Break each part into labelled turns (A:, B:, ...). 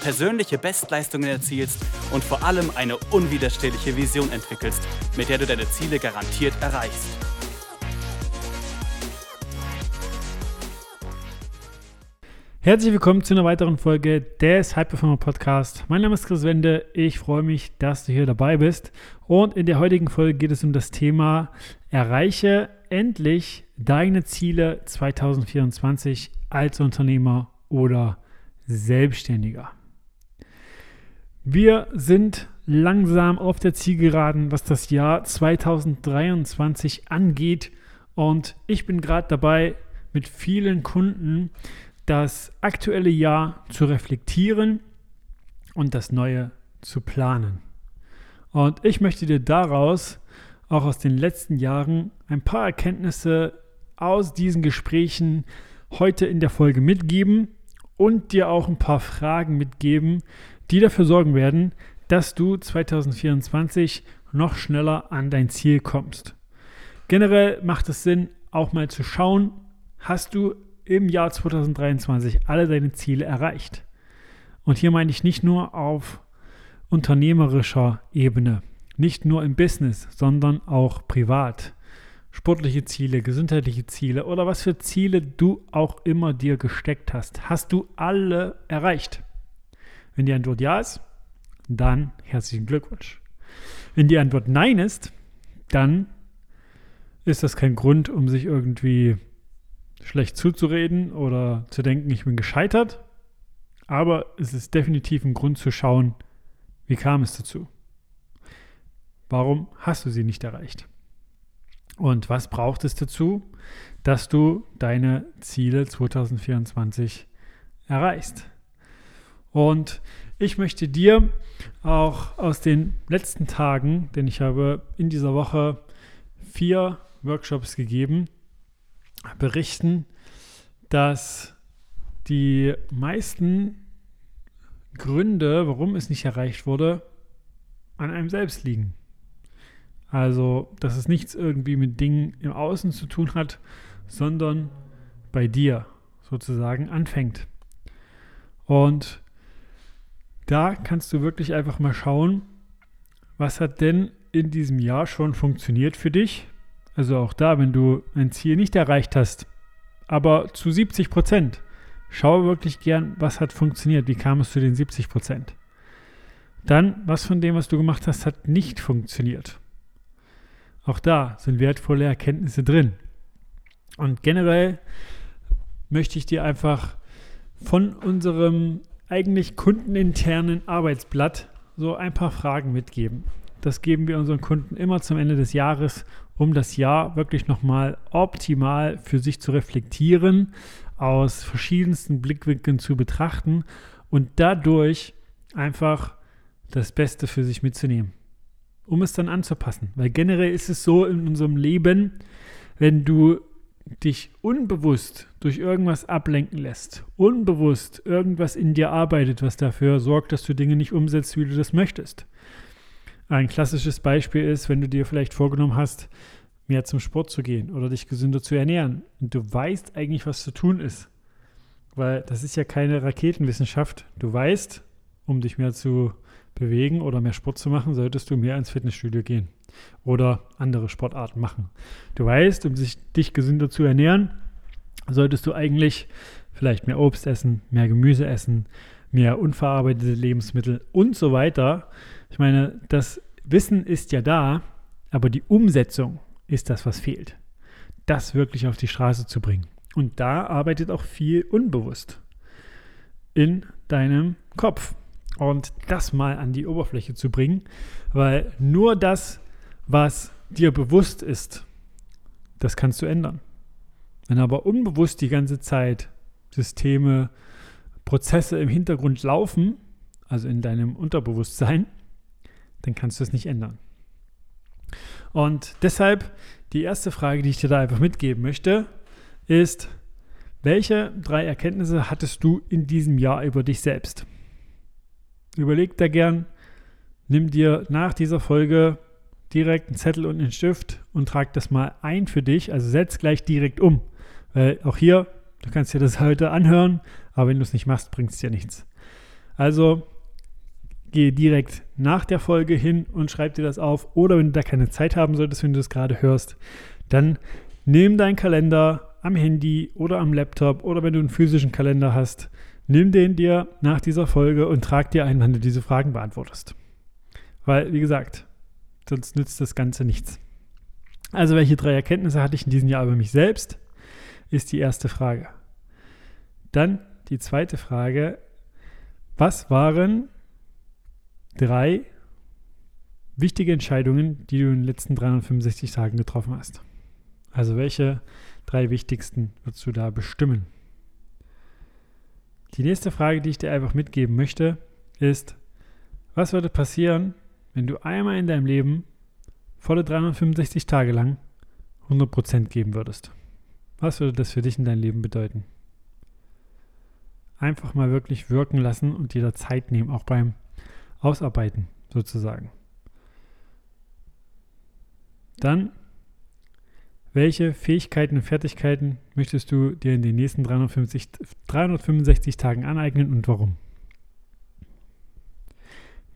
A: persönliche Bestleistungen erzielst und vor allem eine unwiderstehliche Vision entwickelst, mit der du deine Ziele garantiert erreichst.
B: Herzlich willkommen zu einer weiteren Folge des High Performer Podcast. Mein Name ist Chris Wende. Ich freue mich, dass du hier dabei bist. Und in der heutigen Folge geht es um das Thema Erreiche endlich deine Ziele 2024 als Unternehmer oder Selbstständiger. Wir sind langsam auf der Zielgeraden, was das Jahr 2023 angeht. Und ich bin gerade dabei, mit vielen Kunden das aktuelle Jahr zu reflektieren und das neue zu planen. Und ich möchte dir daraus, auch aus den letzten Jahren, ein paar Erkenntnisse aus diesen Gesprächen heute in der Folge mitgeben und dir auch ein paar Fragen mitgeben, die dafür sorgen werden, dass du 2024 noch schneller an dein Ziel kommst. Generell macht es Sinn, auch mal zu schauen, hast du im Jahr 2023 alle deine Ziele erreicht? Und hier meine ich nicht nur auf unternehmerischer Ebene, nicht nur im Business, sondern auch privat. Sportliche Ziele, gesundheitliche Ziele oder was für Ziele du auch immer dir gesteckt hast. Hast du alle erreicht? Wenn die Antwort ja ist, dann herzlichen Glückwunsch. Wenn die Antwort nein ist, dann ist das kein Grund, um sich irgendwie schlecht zuzureden oder zu denken, ich bin gescheitert. Aber es ist definitiv ein Grund zu schauen, wie kam es dazu? Warum hast du sie nicht erreicht? Und was braucht es dazu, dass du deine Ziele 2024 erreichst? Und ich möchte dir auch aus den letzten Tagen, denn ich habe in dieser Woche vier Workshops gegeben, berichten, dass die meisten Gründe, warum es nicht erreicht wurde, an einem selbst liegen. Also, dass es nichts irgendwie mit Dingen im Außen zu tun hat, sondern bei dir sozusagen anfängt. Und da kannst du wirklich einfach mal schauen, was hat denn in diesem Jahr schon funktioniert für dich. Also auch da, wenn du ein Ziel nicht erreicht hast, aber zu 70 Prozent, schau wirklich gern, was hat funktioniert, wie kam es zu den 70 Prozent. Dann, was von dem, was du gemacht hast, hat nicht funktioniert. Auch da sind wertvolle Erkenntnisse drin. Und generell möchte ich dir einfach von unserem eigentlich kundeninternen Arbeitsblatt so ein paar Fragen mitgeben. Das geben wir unseren Kunden immer zum Ende des Jahres, um das Jahr wirklich nochmal optimal für sich zu reflektieren, aus verschiedensten Blickwinkeln zu betrachten und dadurch einfach das Beste für sich mitzunehmen, um es dann anzupassen. Weil generell ist es so in unserem Leben, wenn du dich unbewusst durch irgendwas ablenken lässt, unbewusst irgendwas in dir arbeitet, was dafür sorgt, dass du Dinge nicht umsetzt, wie du das möchtest. Ein klassisches Beispiel ist, wenn du dir vielleicht vorgenommen hast, mehr zum Sport zu gehen oder dich gesünder zu ernähren und du weißt eigentlich, was zu tun ist. Weil das ist ja keine Raketenwissenschaft. Du weißt, um dich mehr zu bewegen oder mehr Sport zu machen, solltest du mehr ins Fitnessstudio gehen oder andere Sportarten machen. Du weißt, um sich, dich gesünder zu ernähren, solltest du eigentlich vielleicht mehr Obst essen, mehr Gemüse essen, mehr unverarbeitete Lebensmittel und so weiter. Ich meine, das Wissen ist ja da, aber die Umsetzung ist das, was fehlt. Das wirklich auf die Straße zu bringen. Und da arbeitet auch viel unbewusst in deinem Kopf. Und das mal an die Oberfläche zu bringen, weil nur das was dir bewusst ist, das kannst du ändern. Wenn aber unbewusst die ganze Zeit Systeme, Prozesse im Hintergrund laufen, also in deinem Unterbewusstsein, dann kannst du es nicht ändern. Und deshalb die erste Frage, die ich dir da einfach mitgeben möchte, ist, welche drei Erkenntnisse hattest du in diesem Jahr über dich selbst? Überleg da gern, nimm dir nach dieser Folge direkt einen Zettel und einen Stift und trag das mal ein für dich. Also setz gleich direkt um. Weil auch hier, du kannst dir das heute anhören, aber wenn du es nicht machst, bringt es dir nichts. Also gehe direkt nach der Folge hin und schreib dir das auf. Oder wenn du da keine Zeit haben solltest, wenn du das gerade hörst, dann nimm deinen Kalender am Handy oder am Laptop oder wenn du einen physischen Kalender hast, nimm den dir nach dieser Folge und trag dir ein, wann du diese Fragen beantwortest. Weil, wie gesagt, sonst nützt das Ganze nichts. Also, welche drei Erkenntnisse hatte ich in diesem Jahr über mich selbst? Ist die erste Frage. Dann die zweite Frage. Was waren drei wichtige Entscheidungen, die du in den letzten 365 Tagen getroffen hast? Also, welche drei wichtigsten würdest du da bestimmen? Die nächste Frage, die ich dir einfach mitgeben möchte, ist, was würde passieren, wenn du einmal in deinem Leben volle 365 Tage lang 100% geben würdest? Was würde das für dich in deinem Leben bedeuten? Einfach mal wirklich wirken lassen und dir da Zeit nehmen, auch beim Ausarbeiten sozusagen. Dann, welche Fähigkeiten und Fertigkeiten möchtest du dir in den nächsten 350, 365 Tagen aneignen und warum?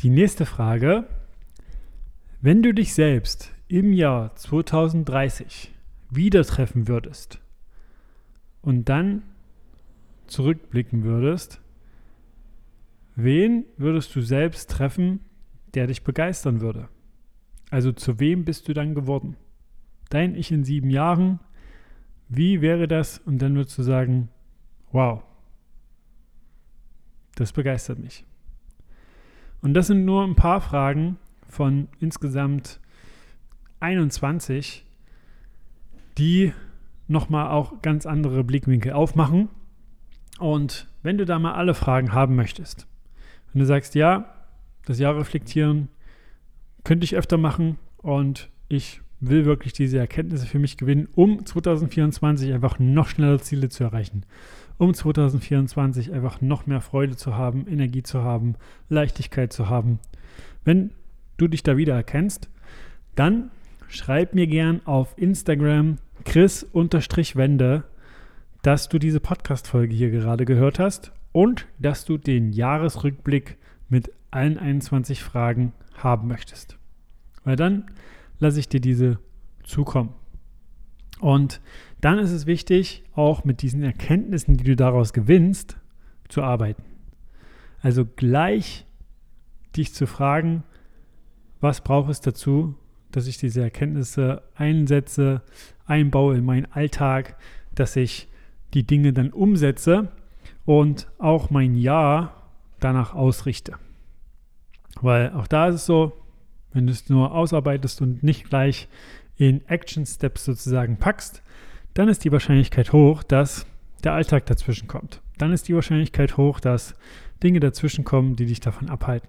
B: Die nächste Frage, wenn du dich selbst im Jahr 2030 wieder treffen würdest und dann zurückblicken würdest, wen würdest du selbst treffen, der dich begeistern würde? Also zu wem bist du dann geworden? Dein Ich in sieben Jahren, wie wäre das? Und dann würdest du sagen, wow, das begeistert mich. Und das sind nur ein paar Fragen von insgesamt 21, die nochmal auch ganz andere Blickwinkel aufmachen. Und wenn du da mal alle Fragen haben möchtest, wenn du sagst, ja, das Jahr reflektieren könnte ich öfter machen und ich will wirklich diese Erkenntnisse für mich gewinnen, um 2024 einfach noch schneller Ziele zu erreichen um 2024 einfach noch mehr Freude zu haben, Energie zu haben, Leichtigkeit zu haben. Wenn du dich da wieder erkennst, dann schreib mir gern auf Instagram chris-wende, dass du diese Podcast-Folge hier gerade gehört hast und dass du den Jahresrückblick mit allen 21 Fragen haben möchtest. Weil dann lasse ich dir diese zukommen. Und dann ist es wichtig, auch mit diesen Erkenntnissen, die du daraus gewinnst, zu arbeiten. Also gleich dich zu fragen, was braucht es dazu, dass ich diese Erkenntnisse einsetze, einbaue in meinen Alltag, dass ich die Dinge dann umsetze und auch mein Ja danach ausrichte. Weil auch da ist es so, wenn du es nur ausarbeitest und nicht gleich in Action Steps sozusagen packst, dann ist die Wahrscheinlichkeit hoch, dass der Alltag dazwischen kommt. Dann ist die Wahrscheinlichkeit hoch, dass Dinge dazwischen kommen, die dich davon abhalten.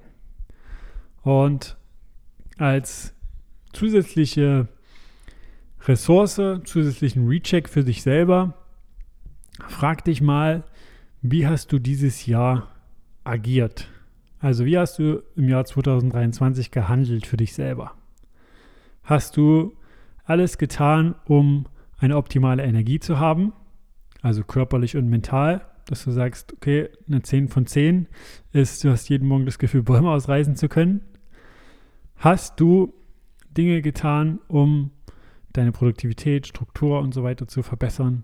B: Und als zusätzliche Ressource, zusätzlichen Recheck für dich selber, frag dich mal, wie hast du dieses Jahr agiert? Also wie hast du im Jahr 2023 gehandelt für dich selber? Hast du alles getan, um eine optimale Energie zu haben, also körperlich und mental, dass du sagst, okay, eine 10 von 10 ist, du hast jeden Morgen das Gefühl, Bäume ausreißen zu können. Hast du Dinge getan, um deine Produktivität, Struktur und so weiter zu verbessern?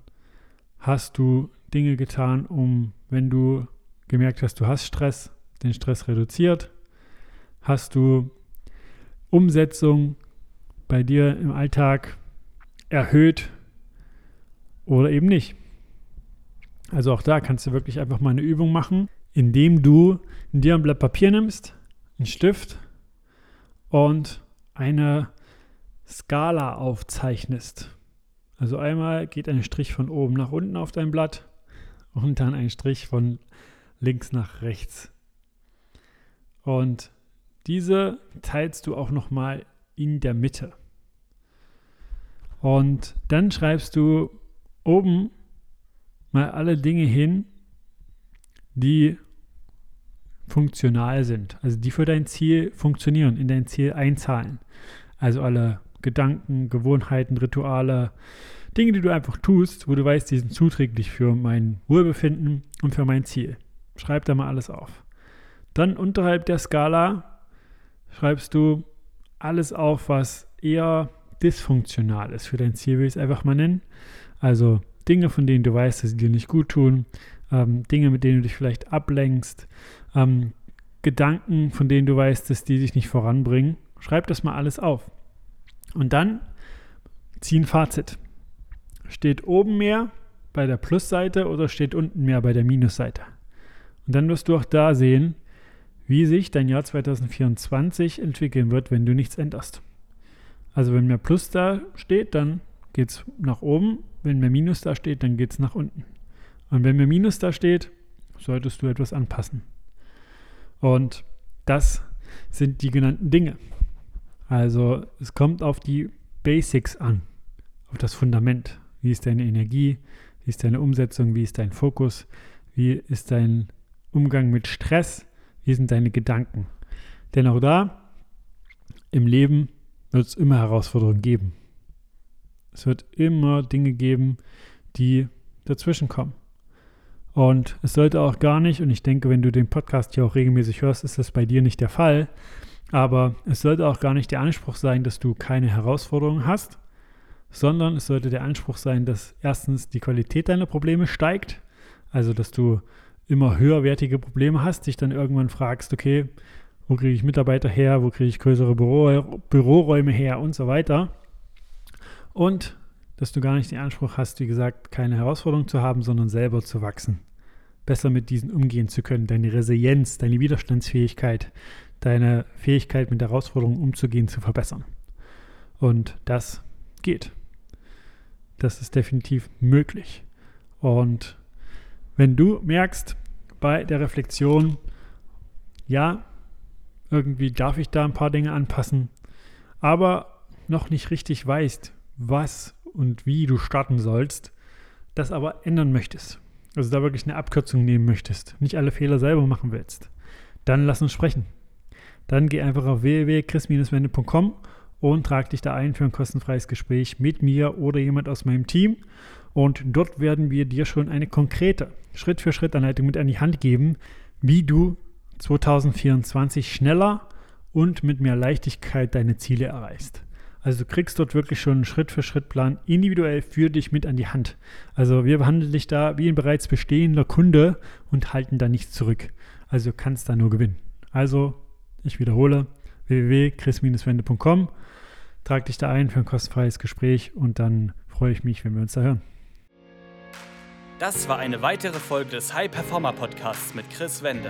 B: Hast du Dinge getan, um, wenn du gemerkt hast, du hast Stress, den Stress reduziert? Hast du Umsetzung bei dir im Alltag erhöht oder eben nicht. Also auch da kannst du wirklich einfach mal eine Übung machen, indem du dir ein Blatt Papier nimmst, einen Stift und eine Skala aufzeichnest. Also einmal geht ein Strich von oben nach unten auf dein Blatt und dann ein Strich von links nach rechts. Und diese teilst du auch nochmal in der Mitte. Und dann schreibst du oben mal alle Dinge hin, die funktional sind, also die für dein Ziel funktionieren, in dein Ziel einzahlen. Also alle Gedanken, Gewohnheiten, Rituale, Dinge, die du einfach tust, wo du weißt, die sind zuträglich für mein Wohlbefinden und für mein Ziel. Schreib da mal alles auf. Dann unterhalb der Skala schreibst du alles auf, was eher dysfunktional ist für dein Ziel, will ich es einfach mal nennen. Also Dinge, von denen du weißt, dass sie dir nicht gut tun, ähm, Dinge, mit denen du dich vielleicht ablenkst, ähm, Gedanken, von denen du weißt, dass die dich nicht voranbringen. Schreib das mal alles auf. Und dann zieh ein Fazit. Steht oben mehr bei der Plusseite oder steht unten mehr bei der Minusseite? Und dann wirst du auch da sehen, wie sich dein Jahr 2024 entwickeln wird, wenn du nichts änderst. Also wenn mehr Plus da steht, dann geht es nach oben. Wenn mehr Minus da steht, dann geht es nach unten. Und wenn mehr Minus da steht, solltest du etwas anpassen. Und das sind die genannten Dinge. Also es kommt auf die Basics an, auf das Fundament. Wie ist deine Energie? Wie ist deine Umsetzung? Wie ist dein Fokus? Wie ist dein Umgang mit Stress? Wie sind deine Gedanken? Denn auch da im Leben wird es immer Herausforderungen geben. Es wird immer Dinge geben, die dazwischen kommen. Und es sollte auch gar nicht, und ich denke, wenn du den Podcast hier auch regelmäßig hörst, ist das bei dir nicht der Fall. Aber es sollte auch gar nicht der Anspruch sein, dass du keine Herausforderungen hast, sondern es sollte der Anspruch sein, dass erstens die Qualität deiner Probleme steigt, also dass du immer höherwertige Probleme hast, dich dann irgendwann fragst, okay, wo kriege ich Mitarbeiter her, wo kriege ich größere Büro, Büroräume her und so weiter. Und dass du gar nicht den Anspruch hast, wie gesagt, keine Herausforderung zu haben, sondern selber zu wachsen. Besser mit diesen umgehen zu können, deine Resilienz, deine Widerstandsfähigkeit, deine Fähigkeit mit Herausforderungen umzugehen, zu verbessern. Und das geht. Das ist definitiv möglich. Und wenn du merkst bei der Reflexion, ja, irgendwie darf ich da ein paar Dinge anpassen, aber noch nicht richtig weißt, was und wie du starten sollst, das aber ändern möchtest, also da wirklich eine Abkürzung nehmen möchtest, nicht alle Fehler selber machen willst, dann lass uns sprechen. Dann geh einfach auf www.chris-wende.com und trag dich da ein für ein kostenfreies Gespräch mit mir oder jemand aus meinem Team. Und dort werden wir dir schon eine konkrete Schritt-für-Schritt-Anleitung mit an die Hand geben, wie du 2024 schneller und mit mehr Leichtigkeit deine Ziele erreichst. Also du kriegst dort wirklich schon einen Schritt-für-Schritt-Plan individuell für dich mit an die Hand. Also wir behandeln dich da wie ein bereits bestehender Kunde und halten da nichts zurück. Also du kannst da nur gewinnen. Also ich wiederhole www.chris-wende.com. Trag dich da ein für ein kostenfreies Gespräch und dann freue ich mich, wenn wir uns da hören.
A: Das war eine weitere Folge des High Performer Podcasts mit Chris Wende.